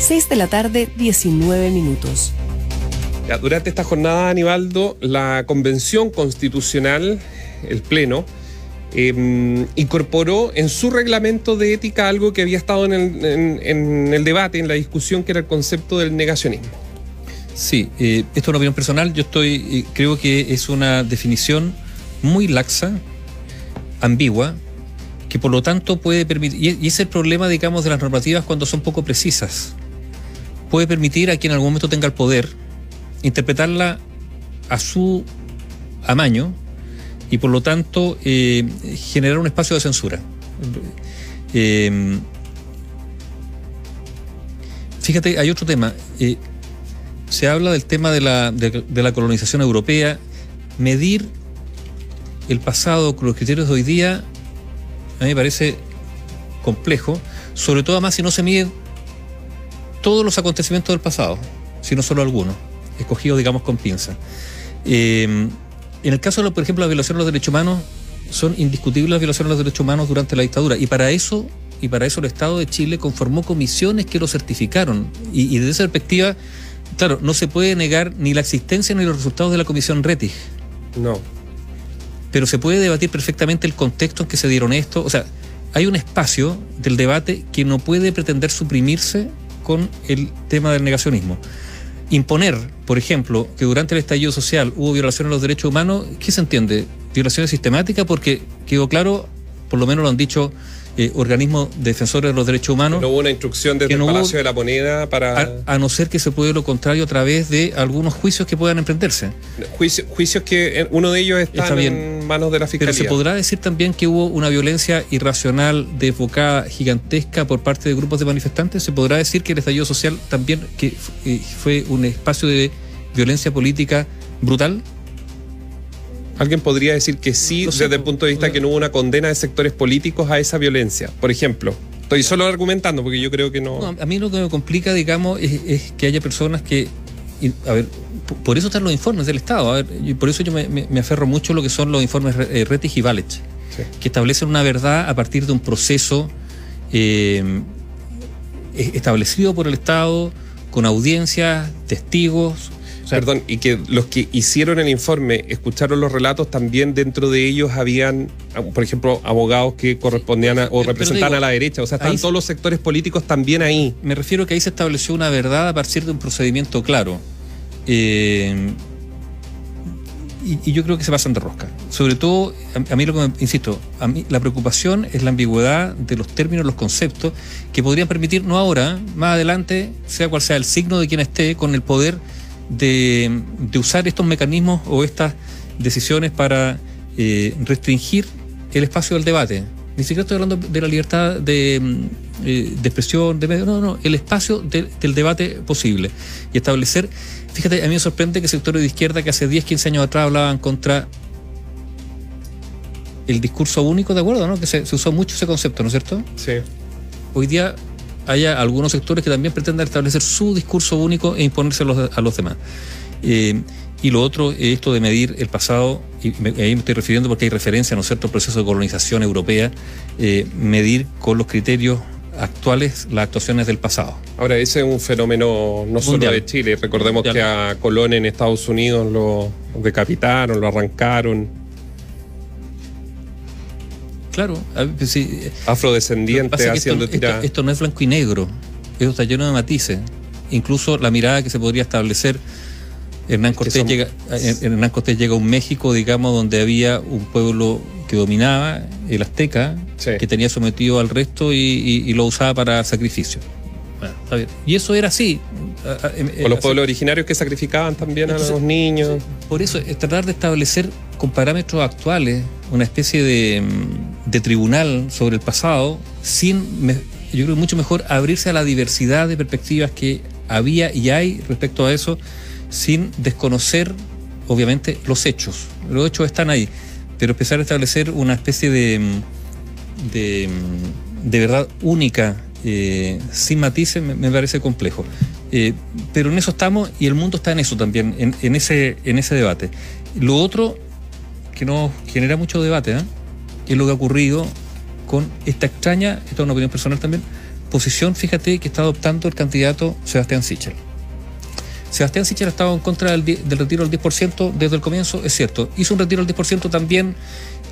6 de la tarde, 19 minutos. Durante esta jornada, Anibaldo, la Convención Constitucional, el Pleno, em, incorporó en su reglamento de ética algo que había estado en el, debate, en la discusión, que era el concepto del negacionismo. Sí, eh, esto es una opinión personal. Yo estoy, eh, creo que es una definición muy laxa, ambigua, que por lo tanto puede permitir, y ese es el problema, digamos, de las normativas cuando son poco precisas. Puede permitir a quien en algún momento tenga el poder interpretarla a su amaño y por lo tanto eh, generar un espacio de censura. Eh, fíjate, hay otro tema. Eh, se habla del tema de la, de la colonización europea. Medir el pasado con los criterios de hoy día a mí me parece complejo, sobre todo además si no se miden todos los acontecimientos del pasado, sino solo algunos, escogidos, digamos, con pinza. Eh, en el caso, de, por ejemplo, la violación de los derechos humanos, son indiscutibles las violaciones de los derechos humanos durante la dictadura. Y para eso, y para eso el Estado de Chile conformó comisiones que lo certificaron. Y, desde esa perspectiva, claro, no se puede negar ni la existencia ni los resultados de la comisión Rettig. No pero se puede debatir perfectamente el contexto en que se dieron esto. O sea, hay un espacio del debate que no puede pretender suprimirse con el tema del negacionismo. Imponer, por ejemplo, que durante el estallido social hubo violaciones a los derechos humanos, ¿qué se entiende? Violaciones sistemáticas porque quedó claro, por lo menos lo han dicho eh, organismos defensores de los derechos humanos. No hubo una instrucción desde el Palacio de la Moneda para. A, no ser que se puede lo contrario a través de algunos juicios que puedan emprenderse. juicios que uno de ellos está, en manos de la Fiscalía. Pero se podrá decir también que hubo una violencia irracional, desbocada, gigantesca por parte de grupos de manifestantes. Se podrá decir que el estallido social también que eh, fue un espacio de violencia política brutal. Alguien podría decir que sí, desde el punto de vista que no hubo una condena de sectores políticos a esa violencia, por ejemplo. Estoy solo argumentando porque yo creo que no. a mí lo que me complica, digamos, es, que haya personas que. a ver, por eso están los informes del Estado. A ver, y por eso yo me, aferro mucho a lo que son los informes eh, Retis y Valech, que establecen una verdad a partir de un proceso eh, establecido por el Estado, con audiencias, testigos, Perdón, y que los que hicieron el informe escucharon los relatos, también dentro de ellos habían, por ejemplo, abogados que correspondían o representaban a la derecha. O sea, están todos los sectores políticos también ahí. Me refiero que ahí se estableció una verdad a partir de un procedimiento claro. Eh, y, yo creo que se pasan de rosca. Sobre todo, a, mí lo que me, insisto, a mí la preocupación es la ambigüedad de los términos, los conceptos, que podrían permitir, no ahora, más adelante, sea cual sea el signo de quien esté con el poder, de, usar estos mecanismos o estas decisiones para eh, restringir el espacio del debate. Ni siquiera estoy hablando de la libertad de, mm, eh, expresión, de medio, no, no, el espacio del debate posible. Y establecer, fíjate, a mí me sorprende que sectores de izquierda que hace 10, 15 años atrás hablaban contra el discurso único, ¿de acuerdo? ¿no? Que se, se usó mucho ese concepto, ¿no es cierto? Sí. Hoy día haya algunos sectores que también pretendan establecer su discurso único e imponerse a los, demás. Eh, y lo otro es esto de medir el pasado, y ahí me estoy refiriendo porque hay referencia, ¿no es cierto?, al proceso de colonización europea, eh, medir con los criterios actuales las actuaciones del pasado. Ahora, ese es un fenómeno no solo de Chile. Recordemos que a Colón en Estados Unidos lo decapitaron, lo arrancaron. Claro, pues afrodescendiente haciendo esto, esto, no es blanco y negro, esto está lleno de matices. Incluso la mirada que se podría establecer. Hernán Cortés, llega, Hernán Cortés llega a un México, digamos, donde había un pueblo que dominaba, el azteca, que tenía sometido al resto y, lo usaba para sacrificio. Y eso era así. Con los pueblos originarios que sacrificaban también a los niños. Por eso, es tratar de establecer con parámetros actuales una especie de, de tribunal sobre el pasado, sin, yo creo mucho mejor abrirse a la diversidad de perspectivas que había y hay respecto a eso, sin desconocer, obviamente, los hechos. Los hechos están ahí, pero empezar a establecer una especie de, de, verdad única, eh, sin matices, me, parece complejo. Eh, pero en eso estamos y el mundo está en eso también, en, ese, en ese debate. Lo otro que nos genera mucho debate, ¿eh? es lo que ha ocurrido con esta extraña, esta es una opinión personal también, posición, fíjate, que está adoptando el candidato Sebastián Sichel. Sebastián Sichel ha estado en contra del, del, retiro del 10% desde el comienzo, es cierto. Hizo un retiro del 10% también,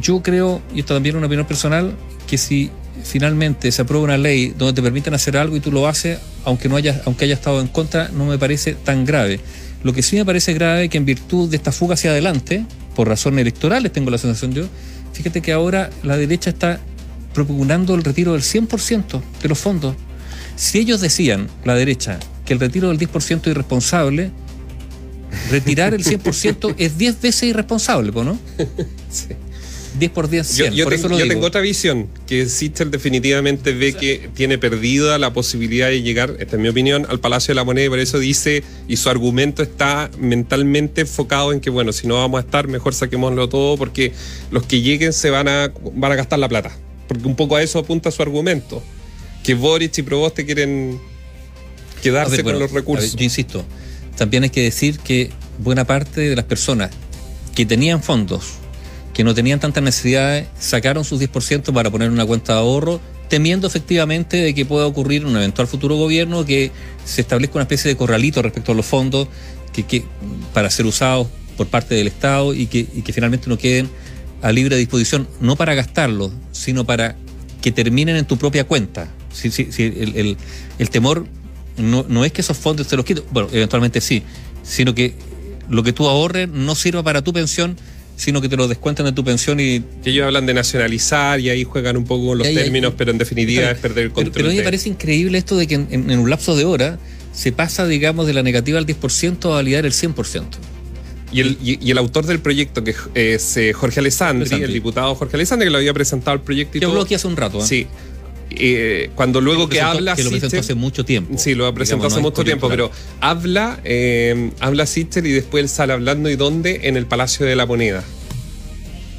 yo creo, y esto también es una opinión personal, que si finalmente se aprueba una ley donde te permiten hacer algo y tú lo haces, aunque no haya, aunque haya estado en contra, no me parece tan grave. Lo que sí me parece grave es que en virtud de esta fuga hacia adelante, por razones electorales tengo la sensación yo, fíjate que ahora la derecha está propugnando el retiro del 100% de los fondos. Si ellos decían, la derecha, que el retiro del 10% es irresponsable, retirar el 100% es 10 veces irresponsable, ¿no? Sí. 10 por 10, 100. Yo, yo, por tengo, eso lo yo digo. tengo otra visión, que Sichel definitivamente ve que tiene perdida la posibilidad de llegar, esta es mi opinión, al Palacio de la Moneda y por eso dice, y su argumento está mentalmente enfocado en que, bueno, si no vamos a estar, mejor saquémoslo todo porque los que lleguen se van a, van a gastar la plata. Porque un poco a eso apunta su argumento, que Boric y Proboste quieren quedarse ver, bueno, con los recursos. Ver, yo insisto, también hay que decir que buena parte de las personas que tenían fondos, que no tenían tantas necesidades, sacaron sus 10% para poner una cuenta de ahorro, temiendo efectivamente de que pueda ocurrir en un eventual futuro gobierno que se establezca una especie de corralito respecto a los fondos que, para ser usados por parte del Estado y que, finalmente no queden a libre disposición, no para gastarlos, sino para que terminen en tu propia cuenta. Si, el, temor no, no, es que esos fondos te los quiten, bueno, eventualmente sí, sino que lo que tú ahorres no sirva para tu pensión, sino que te lo descuentan de tu pensión y... Que ellos hablan de nacionalizar y ahí juegan un poco con los ahí, términos, ahí, pero en definitiva es perder el control. Pero, a mí me parece increíble esto de que en, en, en, un lapso de hora se pasa, digamos, de la negativa al 10% a validar el 100%. Y el, y, y el, autor del proyecto, que es eh, Jorge Alessandri, Alessandri, el diputado Jorge Alessandri, que lo había presentado el proyecto y que habló aquí hace un rato. ¿eh? Sí. Eh, cuando luego que, presentó, habla que lo presentó hace mucho tiempo. Sí lo presentó digamos, hace no mucho tiempo pero habla eh, habla Sichel y después él sale hablando y dónde en el Palacio de la Moneda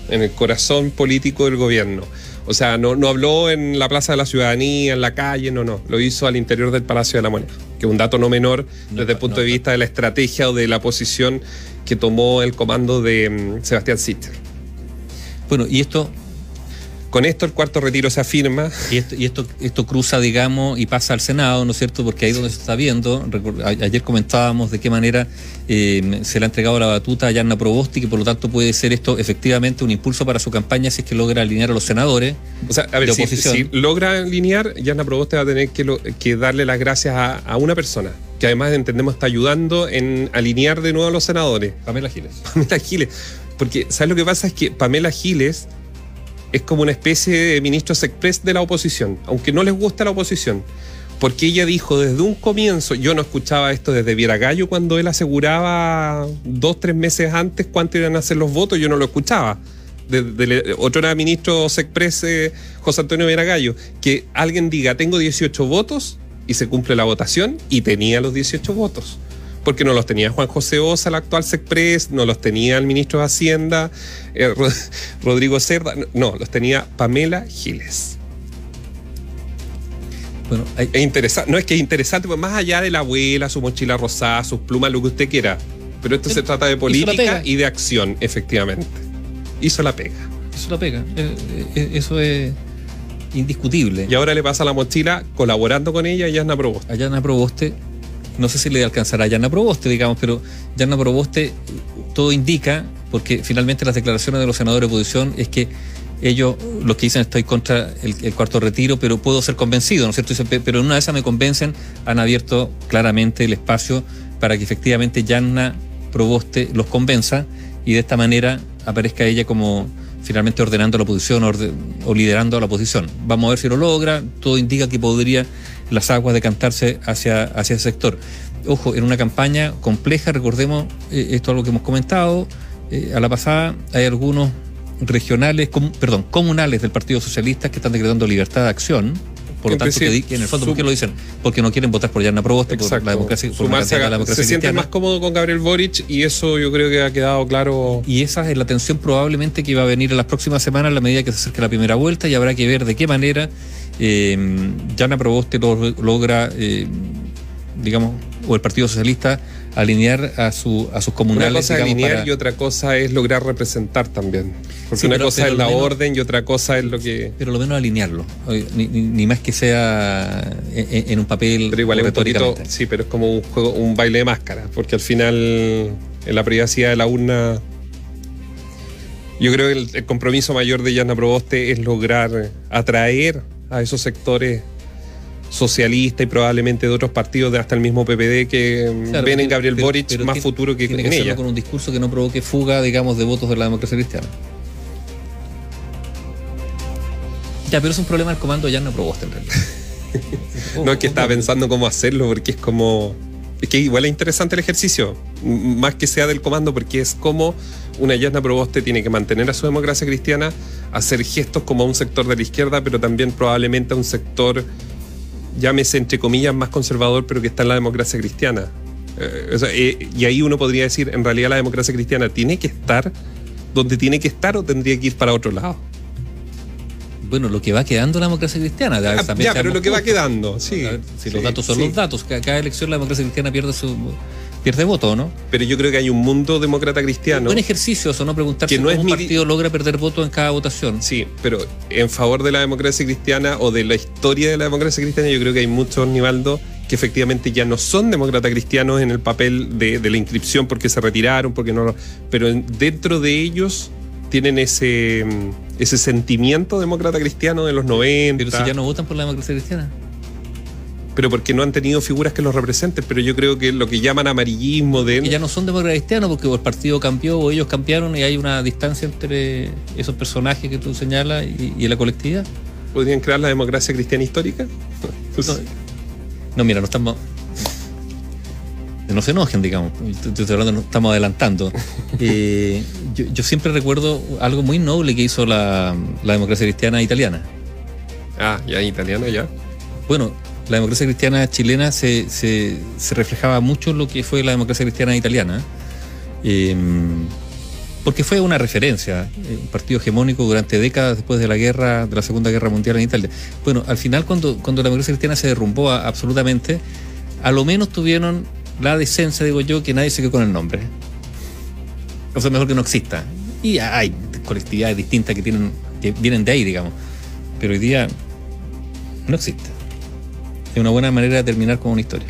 en el corazón político del gobierno. O sea no, no habló en la Plaza de la Ciudadanía en la calle no no. Lo hizo al interior del Palacio de la Moneda que es un dato no menor no, desde el punto no, de vista de la estrategia o de la posición que tomó el comando de um, Sebastián Sichel bueno y esto con esto el cuarto retiro se afirma. Y esto, y esto, esto cruza, digamos, y pasa al Senado, ¿no es cierto? Porque ahí es donde se está viendo. Ayer comentábamos de qué manera eh, se le ha entregado la batuta a Yarna Probosti, que por lo tanto puede ser esto efectivamente un impulso para su campaña si es que logra alinear a los senadores. O sea, a ver, de si, logra alinear, Yarna Proboste va a tener que, lo, que darle las gracias a, a, una persona, que además entendemos está ayudando en alinear de nuevo a los senadores. Pamela Giles. Pamela Giles. Porque, ¿sabes lo que pasa? Es que Pamela Giles es como una especie de ministros express de la oposición, aunque no les gusta la oposición. Porque ella dijo desde un comienzo, yo no escuchaba esto desde Vieragallo cuando él aseguraba dos, tres meses antes cuánto iban a ser los votos, yo no lo escuchaba. Otro era ministro Sexpress, eh, José Antonio Vieragallo, que alguien diga, tengo 18 votos y se cumple la votación y tenía los 18 votos porque no los tenía Juan José Osa, el actual Sexpress, no los tenía el ministro de Hacienda, eh, Rodrigo Cerda, no, los tenía Pamela Giles. Bueno, hay... es interesante, no es que es interesante, pues más allá de la abuela, su mochila rosada, sus plumas, lo que usted quiera. Pero esto se trata de política y de acción, efectivamente. Hizo la pega. Hizo la pega. Eh, eh, eso es indiscutible. Y ahora le pasa la mochila colaborando con ella y Yana Proboste. A Yana Proboste, no sé si le alcanzará a Yana Proboste, digamos, pero Yana Proboste todo indica, porque finalmente las declaraciones de los senadores de oposición es que ellos, los que dicen estoy contra el, cuarto retiro, pero puedo ser convencido, ¿no es cierto? Pero en una de esas me convencen, han abierto claramente el espacio para que efectivamente Yanna Proboste los convenza y de esta manera aparezca ella como finalmente ordenando a la oposición o liderando a la oposición. Vamos a ver si lo logra, todo indica que podría las aguas decantarse hacia, hacia ese sector. Ojo, en una campaña compleja, recordemos, eh, esto es algo que hemos comentado, eh, a la pasada hay algunos regionales, com, perdón, comunales del Partido Socialista que están decretando libertad de acción. Por lo tanto, que, en el fondo, ¿por qué lo dicen? Porque no quieren votar por Yarna Proboste, por la democracia, por la democracia Se sienten más cómodos con Gabriel Boric y eso yo creo que ha quedado claro. Y esa es la tensión probablemente que va a venir en las próximas semanas a la medida que se acerque la primera vuelta y habrá que ver de qué manera eh, Yarna Proboste lo, logra eh, digamos, o el Partido Socialista alinear a, su, a sus comunales. Una cosa es alinear para- y otra cosa es lograr representar también. Porque Sí, una pero- cosa pero es la menos- orden y otra cosa es lo que... pero lo menos alinearlo, Oye, ni, ni- ni más que sea en, en un papel Pero igual es un poquito... Sí, pero es como un juego, un baile de máscaras, porque al final en la privacidad de la urna... Yo creo que el, el compromiso mayor de Yana Proboste es lograr atraer a esos sectores socialistas y probablemente de otros partidos, de hasta el mismo PPD, que Claro, ven en Gabriel pero- Boric pero más futuro que tiene en que ella. con un discurso que no provoque fuga, digamos, de votos de la democracia cristiana. Ya, pero es un problema del comando ya no Proboste en realidad. No es que estaba pensando cómo hacerlo, porque es como. Es que igual es interesante el ejercicio, más que sea del comando, porque es como una Yasna Proboste tiene que mantener a su democracia cristiana, hacer gestos como a un sector de la izquierda, pero también probablemente a un sector, llámese entre comillas, más conservador, pero que está en la democracia cristiana. Eh, eh, y ahí uno podría decir, en realidad la democracia cristiana tiene que estar donde tiene que estar o tendría que ir para otro lado. Bueno, lo que va quedando la democracia cristiana. ya, Ah, también ya, pero lo que va quedando, sí. A ver, si Sí, los datos son sí. los datos, ca- cada elección la democracia cristiana pierde su pierde voto, ¿no? Pero yo creo que hay un mundo demócrata cristiano. Buen ejercicio eso, no preguntarse Que no cómo es un partido logra perder votos en cada votación. Sí, pero en favor de la democracia cristiana o de la historia de la democracia cristiana, yo creo que hay muchos, Nivaldo, que efectivamente ya no son demócratas cristianos en el papel de, de la inscripción porque se retiraron, porque no. lo- Pero en- dentro de ellos tienen ese, mm, ese sentimiento demócrata cristiano de los 90. Pero si ya no votan por la democracia cristiana. pero porque no han tenido figuras que los representen. Pero yo creo que lo que llaman amarillismo de. Que ya no son demócratas cristianos porque el partido cambió o ellos cambiaron y hay una distancia entre esos personajes que tú señalas y, y la colectividad. ¿Podrían crear la democracia cristiana histórica? No, no, mira, no estamos. No se enojen, digamos. Estamos adelantando. Eh, yo, yo siempre recuerdo algo muy noble que hizo la, la democracia cristiana italiana. Ah, ya italiano, ya. Bueno, la democracia cristiana chilena se, se, se reflejaba mucho en lo que fue la democracia cristiana italiana. Eh, porque fue una referencia, eh, un partido hegemónico durante décadas después de la guerra, de la Segunda Guerra Mundial en Italia. Bueno, al final cuando, cuando la democracia cristiana se derrumbó a- absolutamente, a lo menos tuvieron la decencia, digo yo, que nadie se quedó con el nombre. O sea, mejor que no exista. Y hay colectividades distintas que tienen, que vienen de ahí, digamos. Pero hoy día no existe. Es una buena manera de terminar con una historia.